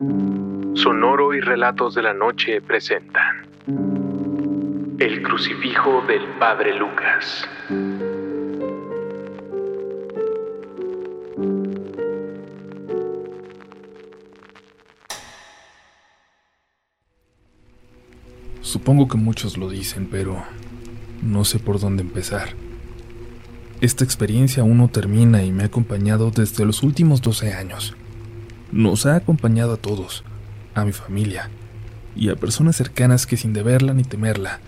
Sonoro y Relatos de la Noche presentan El crucifijo del Padre Lucas. Supongo que muchos lo dicen, pero no sé por dónde empezar. Esta experiencia aún no termina y me ha acompañado desde los últimos 12 años. Nos ha acompañado a todos, a mi familia y a personas cercanas que sin deberla ni temerla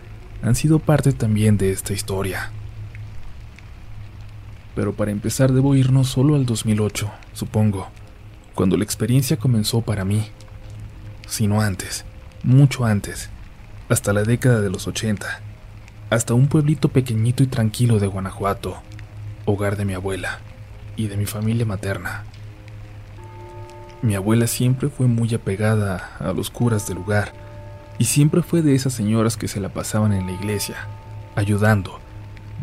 han sido parte también de esta historia. Pero para empezar debo irnos solo al 2008, supongo, cuando la experiencia comenzó para mí, sino antes, mucho antes, hasta la década de los 80, hasta un pueblito pequeñito y tranquilo de Guanajuato, hogar de mi abuela y de mi familia materna. Mi abuela siempre fue muy apegada a los curas del lugar y siempre fue de esas señoras que se la pasaban en la iglesia, ayudando,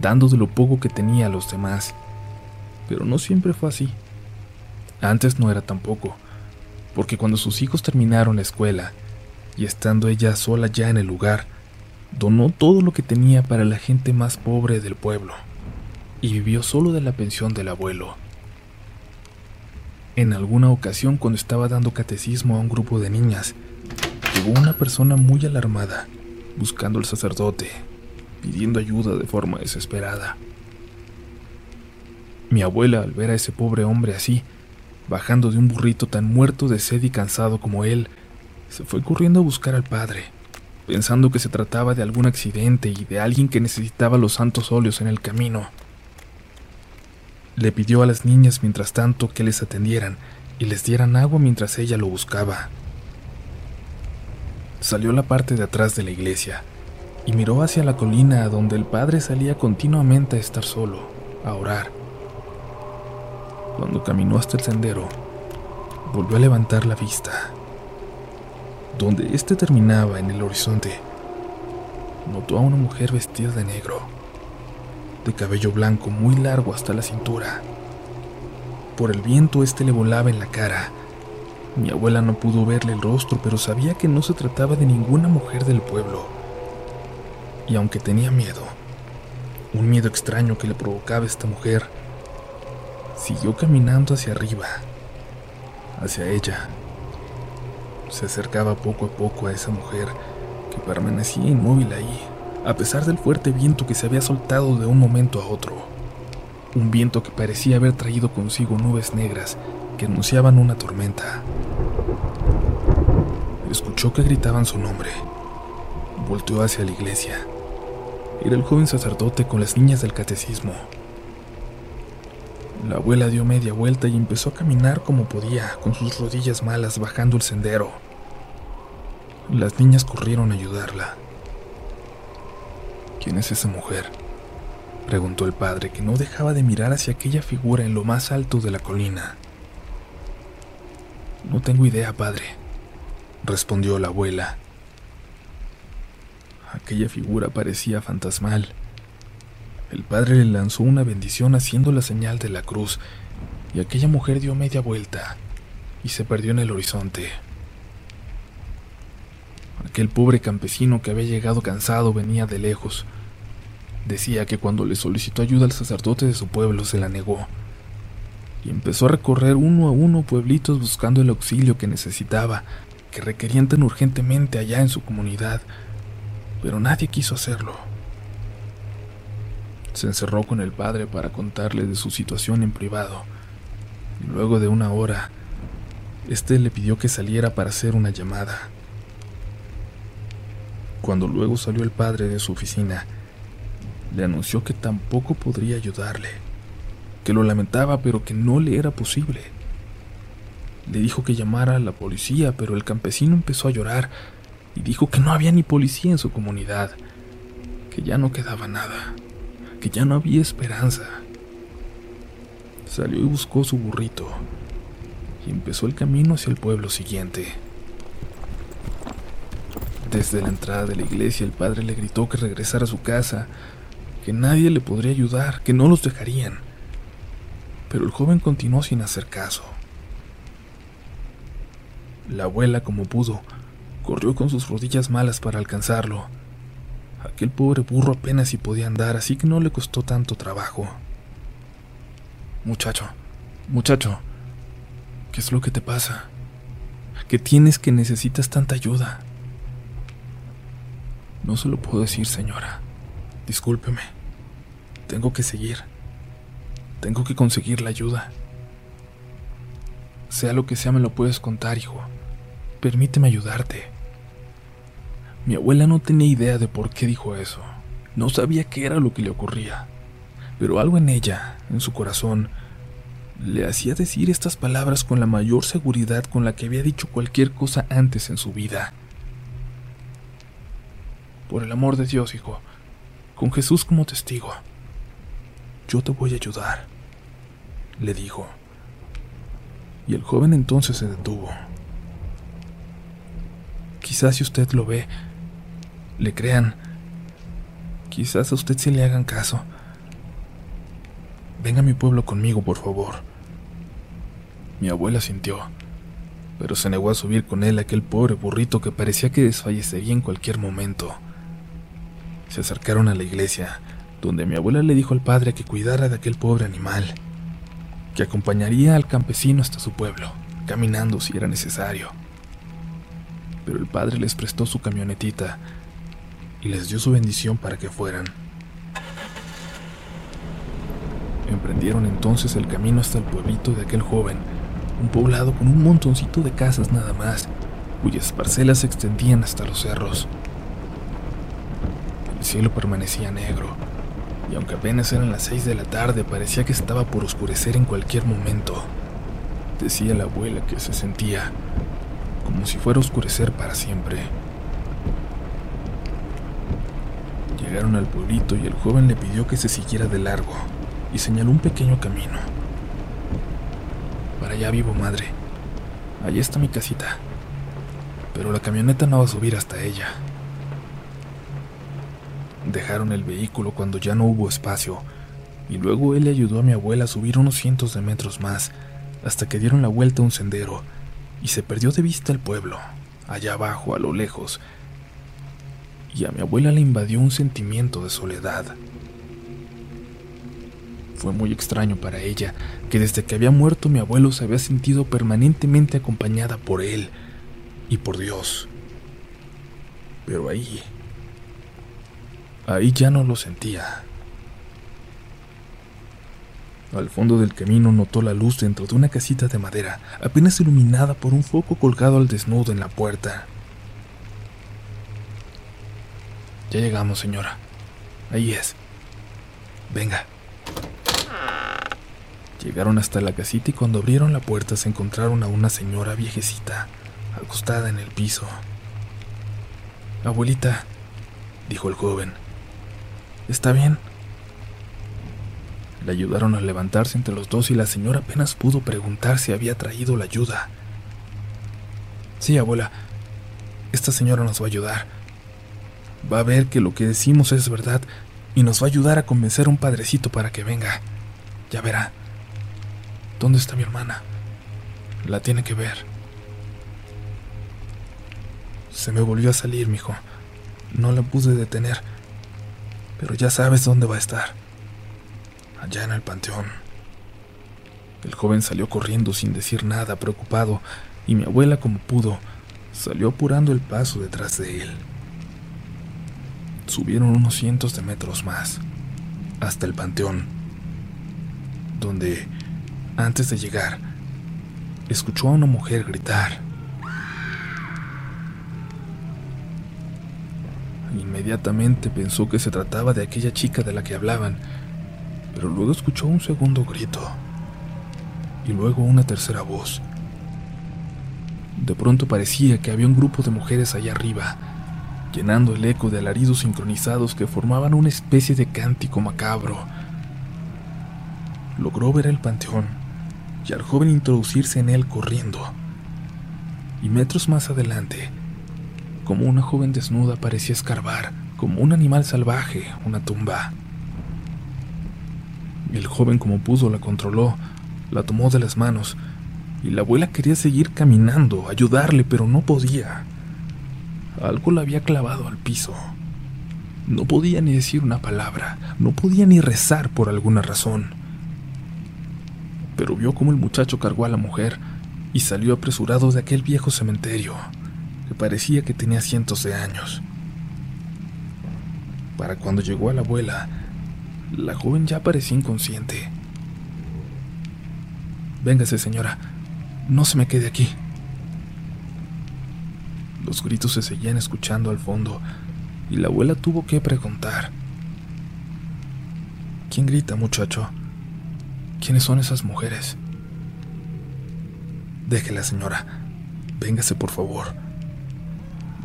dando de lo poco que tenía a los demás. Pero no siempre fue así. Antes no era tampoco, porque cuando sus hijos terminaron la escuela y estando ella sola ya en el lugar, donó todo lo que tenía para la gente más pobre del pueblo y vivió solo de la pensión del abuelo. En alguna ocasión cuando estaba dando catecismo a un grupo de niñas, llegó una persona muy alarmada, buscando al sacerdote, pidiendo ayuda de forma desesperada. Mi abuela, al ver a ese pobre hombre así, bajando de un burrito tan muerto de sed y cansado como él, se fue corriendo a buscar al padre, pensando que se trataba de algún accidente y de alguien que necesitaba los santos óleos en el camino. Le pidió a las niñas mientras tanto que les atendieran y les dieran agua mientras ella lo buscaba. Salió a la parte de atrás de la iglesia y miró hacia la colina donde el padre salía continuamente a estar solo, a orar. Cuando caminó hasta el sendero, volvió a levantar la vista. Donde éste terminaba en el horizonte, notó a una mujer vestida de negro de cabello blanco muy largo hasta la cintura. Por el viento este le volaba en la cara. Mi abuela no pudo verle el rostro, pero sabía que no se trataba de ninguna mujer del pueblo. Y aunque tenía miedo, un miedo extraño que le provocaba esta mujer, siguió caminando hacia arriba, hacia ella. Se acercaba poco a poco a esa mujer que permanecía inmóvil ahí a pesar del fuerte viento que se había soltado de un momento a otro. Un viento que parecía haber traído consigo nubes negras que anunciaban una tormenta. Escuchó que gritaban su nombre. Volteó hacia la iglesia. Era el joven sacerdote con las niñas del catecismo. La abuela dio media vuelta y empezó a caminar como podía, con sus rodillas malas bajando el sendero. Las niñas corrieron a ayudarla. ¿Quién es esa mujer? preguntó el padre, que no dejaba de mirar hacia aquella figura en lo más alto de la colina. No tengo idea, padre, respondió la abuela. Aquella figura parecía fantasmal. El padre le lanzó una bendición haciendo la señal de la cruz, y aquella mujer dio media vuelta y se perdió en el horizonte. Aquel pobre campesino que había llegado cansado venía de lejos, Decía que cuando le solicitó ayuda al sacerdote de su pueblo se la negó, y empezó a recorrer uno a uno pueblitos buscando el auxilio que necesitaba, que requerían tan urgentemente allá en su comunidad, pero nadie quiso hacerlo. Se encerró con el padre para contarle de su situación en privado, y luego de una hora, este le pidió que saliera para hacer una llamada. Cuando luego salió el padre de su oficina, le anunció que tampoco podría ayudarle, que lo lamentaba pero que no le era posible. Le dijo que llamara a la policía, pero el campesino empezó a llorar y dijo que no había ni policía en su comunidad, que ya no quedaba nada, que ya no había esperanza. Salió y buscó su burrito y empezó el camino hacia el pueblo siguiente. Desde la entrada de la iglesia el padre le gritó que regresara a su casa, que nadie le podría ayudar, que no los dejarían. Pero el joven continuó sin hacer caso. La abuela, como pudo, corrió con sus rodillas malas para alcanzarlo. Aquel pobre burro apenas si podía andar, así que no le costó tanto trabajo. Muchacho, muchacho, ¿qué es lo que te pasa? ¿Qué tienes que necesitas tanta ayuda? No se lo puedo decir, señora. Discúlpeme. Tengo que seguir. Tengo que conseguir la ayuda. Sea lo que sea, me lo puedes contar, hijo. Permíteme ayudarte. Mi abuela no tenía idea de por qué dijo eso. No sabía qué era lo que le ocurría. Pero algo en ella, en su corazón, le hacía decir estas palabras con la mayor seguridad con la que había dicho cualquier cosa antes en su vida. Por el amor de Dios, hijo, con Jesús como testigo, yo te voy a ayudar, le dijo. Y el joven entonces se detuvo. Quizás si usted lo ve, le crean. Quizás a usted sí le hagan caso. Venga a mi pueblo conmigo, por favor. Mi abuela sintió, pero se negó a subir con él aquel pobre burrito que parecía que desfallecería en cualquier momento. Se acercaron a la iglesia, donde mi abuela le dijo al padre que cuidara de aquel pobre animal, que acompañaría al campesino hasta su pueblo, caminando si era necesario. Pero el padre les prestó su camionetita y les dio su bendición para que fueran. Emprendieron entonces el camino hasta el pueblito de aquel joven, un poblado con un montoncito de casas nada más, cuyas parcelas se extendían hasta los cerros. El cielo permanecía negro, y aunque apenas eran las seis de la tarde, parecía que estaba por oscurecer en cualquier momento. Decía la abuela que se sentía como si fuera a oscurecer para siempre. Llegaron al pueblito y el joven le pidió que se siguiera de largo y señaló un pequeño camino. Para allá vivo, madre. Allí está mi casita. Pero la camioneta no va a subir hasta ella. Dejaron el vehículo cuando ya no hubo espacio, y luego él le ayudó a mi abuela a subir unos cientos de metros más, hasta que dieron la vuelta a un sendero, y se perdió de vista el pueblo, allá abajo, a lo lejos, y a mi abuela le invadió un sentimiento de soledad. Fue muy extraño para ella que desde que había muerto mi abuelo se había sentido permanentemente acompañada por él y por Dios. Pero ahí, ahí ya no lo sentía. Al fondo del camino notó la luz dentro de una casita de madera, apenas iluminada por un foco colgado al desnudo en la puerta. Ya llegamos, señora. Ahí es. Venga. Llegaron hasta la casita y cuando abrieron la puerta se encontraron a una señora viejecita, acostada en el piso. Abuelita, dijo el joven, ¿está bien? Le ayudaron a levantarse entre los dos y la señora apenas pudo preguntar si había traído la ayuda. Sí, abuela, esta señora nos va a ayudar. Va a ver que lo que decimos es verdad y nos va a ayudar a convencer a un padrecito para que venga. Ya verá. ¿Dónde está mi hermana? La tiene que ver. Se me volvió a salir, mijo. No la pude detener. Pero ya sabes dónde va a estar. Allá en el panteón. El joven salió corriendo sin decir nada, preocupado, y mi abuela, como pudo, salió apurando el paso detrás de él. Subieron unos cientos de metros más, hasta el panteón, donde antes de llegar, escuchó a una mujer gritar. Inmediatamente pensó que se trataba de aquella chica de la que hablaban, pero luego escuchó un segundo grito y luego una tercera voz. De pronto parecía que había un grupo de mujeres allá arriba, llenando el eco de alaridos sincronizados que formaban una especie de cántico macabro. Logró ver el panteón y al joven introducirse en él corriendo. Y metros más adelante, como una joven desnuda parecía escarbar, como un animal salvaje, una tumba. El joven como pudo la controló, la tomó de las manos y la abuela quería seguir caminando, ayudarle, pero no podía. Algo la había clavado al piso. No podía ni decir una palabra, no podía ni rezar por alguna razón. Pero vio cómo el muchacho cargó a la mujer y salió apresurado de aquel viejo cementerio, parecía que tenía cientos de años. Para cuando llegó a la abuela, la joven ya parecía inconsciente. Véngase, señora, no se me quede aquí. Los gritos se seguían escuchando al fondo y la abuela tuvo que preguntar. ¿Quién grita, muchacho? ¿Quiénes son esas mujeres? Déjela, señora. Véngase, por favor.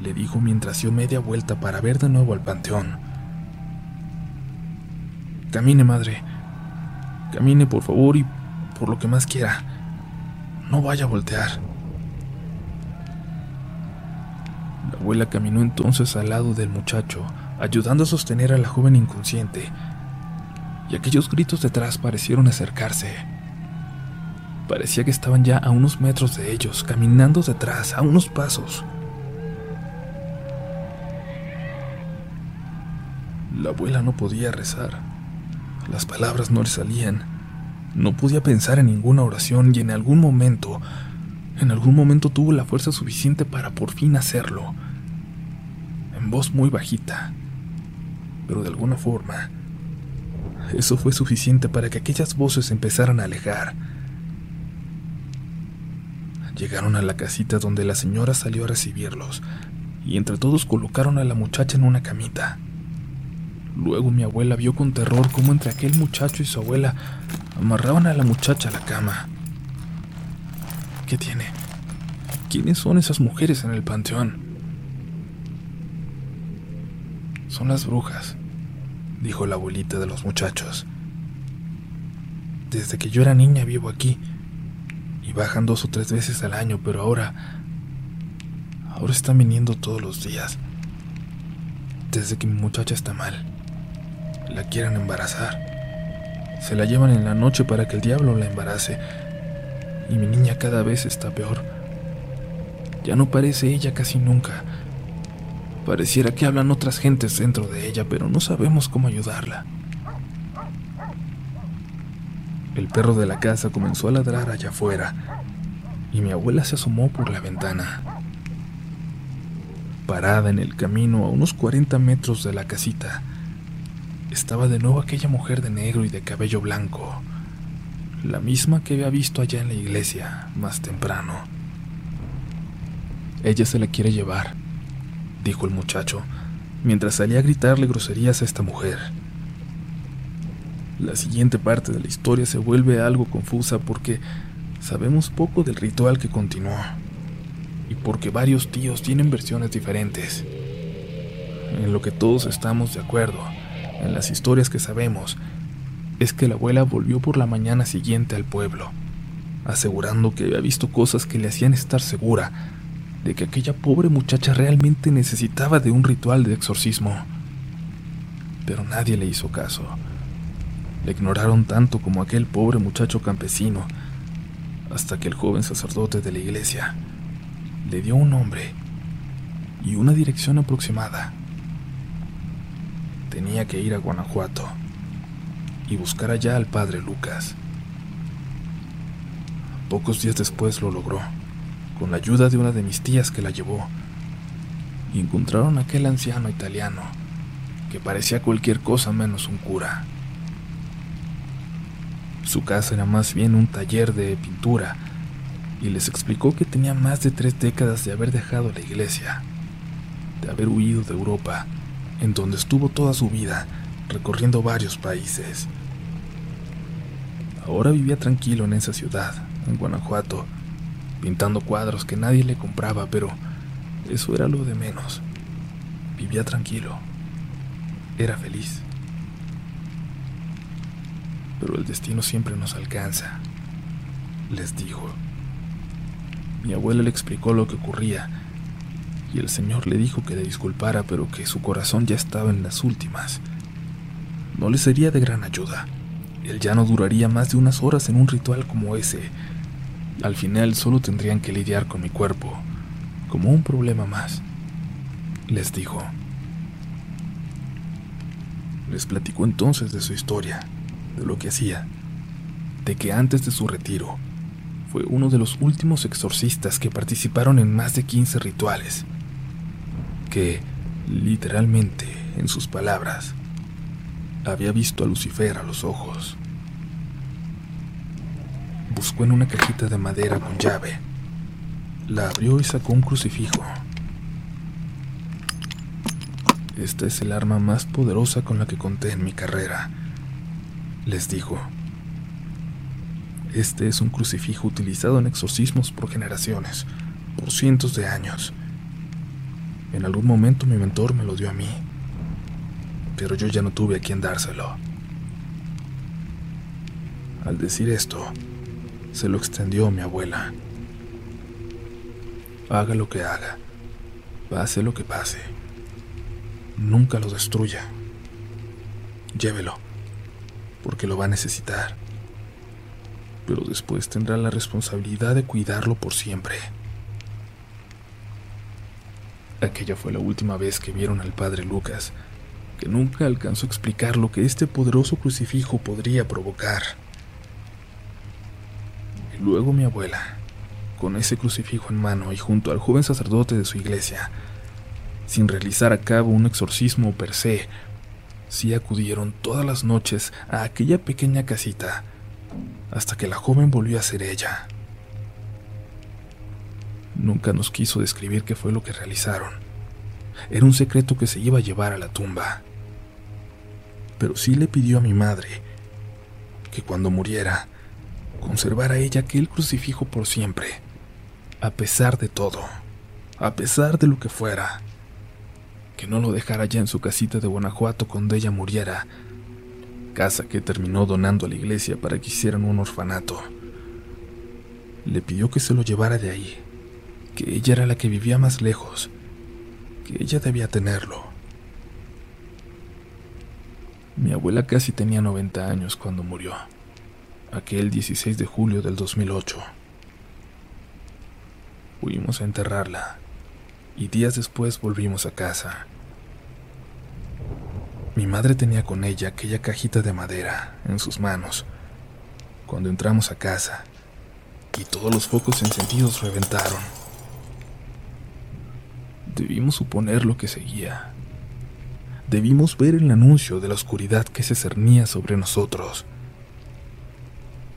Le dijo mientras dio media vuelta para ver de nuevo al panteón. Camine, madre. Camine, por favor, y por lo que más quiera. No vaya a voltear. La abuela caminó entonces al lado del muchacho, ayudando a sostener a la joven inconsciente, y aquellos gritos detrás parecieron acercarse. Parecía que estaban ya a unos metros de ellos, caminando detrás, a unos pasos. La abuela no podía rezar. Las palabras no le salían. No podía pensar en ninguna oración y en algún momento, en algún momento tuvo la fuerza suficiente para por fin hacerlo. En voz muy bajita. Pero de alguna forma, eso fue suficiente para que aquellas voces empezaran a alejar. Llegaron a la casita donde la señora salió a recibirlos y entre todos colocaron a la muchacha en una camita. Luego mi abuela vio con terror cómo entre aquel muchacho y su abuela amarraban a la muchacha a la cama. ¿Qué tiene? ¿Quiénes son esas mujeres en el panteón? Son las brujas, dijo la abuelita de los muchachos. Desde que yo era niña vivo aquí y bajan dos o tres veces al año, pero ahora... Ahora están viniendo todos los días. Desde que mi muchacha está mal la quieran embarazar. Se la llevan en la noche para que el diablo la embarace. Y mi niña cada vez está peor. Ya no parece ella casi nunca. Pareciera que hablan otras gentes dentro de ella, pero no sabemos cómo ayudarla. El perro de la casa comenzó a ladrar allá afuera y mi abuela se asomó por la ventana. Parada en el camino a unos 40 metros de la casita, estaba de nuevo aquella mujer de negro y de cabello blanco, la misma que había visto allá en la iglesia más temprano. Ella se la quiere llevar, dijo el muchacho, mientras salía a gritarle groserías a esta mujer. La siguiente parte de la historia se vuelve algo confusa porque sabemos poco del ritual que continuó y porque varios tíos tienen versiones diferentes. En lo que todos estamos de acuerdo en las historias que sabemos, es que la abuela volvió por la mañana siguiente al pueblo, asegurando que había visto cosas que le hacían estar segura de que aquella pobre muchacha realmente necesitaba de un ritual de exorcismo. Pero nadie le hizo caso. Le ignoraron tanto como aquel pobre muchacho campesino, hasta que el joven sacerdote de la iglesia le dio un nombre y una dirección aproximada tenía que ir a Guanajuato y buscar allá al padre Lucas. Pocos días después lo logró, con la ayuda de una de mis tías que la llevó, y encontraron a aquel anciano italiano que parecía cualquier cosa menos un cura. Su casa era más bien un taller de pintura, y les explicó que tenía más de tres décadas de haber dejado la iglesia, de haber huido de Europa en donde estuvo toda su vida, recorriendo varios países. Ahora vivía tranquilo en esa ciudad, en Guanajuato, pintando cuadros que nadie le compraba, pero eso era lo de menos. Vivía tranquilo. Era feliz. Pero el destino siempre nos alcanza, les dijo. Mi abuela le explicó lo que ocurría y el Señor le dijo que le disculpara, pero que su corazón ya estaba en las últimas. No le sería de gran ayuda. Él ya no duraría más de unas horas en un ritual como ese, Al final solo tendrían que lidiar con mi cuerpo, como un problema más. Les dijo. Les platicó entonces de su historia, de lo que hacía, de que antes de su retiro fue uno de los últimos exorcistas que participaron en más de 15 rituales, que, literalmente, en sus palabras, había visto a Lucifer a los ojos. Buscó en una cajita de madera con llave, la abrió y sacó un crucifijo. Esta es el arma más poderosa con la que conté en mi carrera, les dijo. Este es un crucifijo utilizado en exorcismos por generaciones, por cientos de años. En algún momento mi mentor me lo dio a mí, pero yo ya no tuve a quien dárselo. Al decir esto, se lo extendió a mi abuela. Haga lo que haga, pase lo que pase, nunca lo destruya. Llévelo, porque lo va a necesitar pero después tendrá la responsabilidad de cuidarlo por siempre. Aquella fue la última vez que vieron al padre Lucas, que nunca alcanzó a explicar lo que este poderoso crucifijo podría provocar. Y luego mi abuela, con ese crucifijo en mano y junto al joven sacerdote de su iglesia, sin realizar a cabo un exorcismo per se, sí acudieron todas las noches a aquella pequeña casita hasta que la joven volvió a ser ella. Nunca nos quiso describir qué fue lo que realizaron. Era un secreto que se iba a llevar a la tumba. Pero sí le pidió a mi madre que cuando muriera conservara ella aquel crucifijo por siempre, a pesar de todo, a pesar de lo que fuera. Que no lo dejara ya en su casita de Guanajuato cuando ella muriera, casa que terminó donando a la iglesia para que hicieran un orfanato. Le pidió que se lo llevara de ahí, que ella era la que vivía más lejos, que ella debía tenerlo. Mi abuela casi tenía 90 años cuando murió, aquel 16 de julio del 2008. Fuimos a enterrarla y días después volvimos a casa. Mi madre tenía con ella aquella cajita de madera en sus manos cuando entramos a casa y todos los focos encendidos reventaron. Debimos suponer lo que seguía. Debimos ver el anuncio de la oscuridad que se cernía sobre nosotros,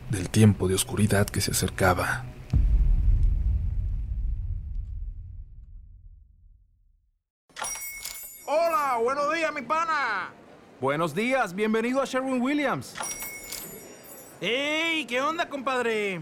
del tiempo de oscuridad que se acercaba. buenos días, mi pana. Buenos días, bienvenido a Sherwin Williams. ¡Ey! ¿Qué onda, compadre?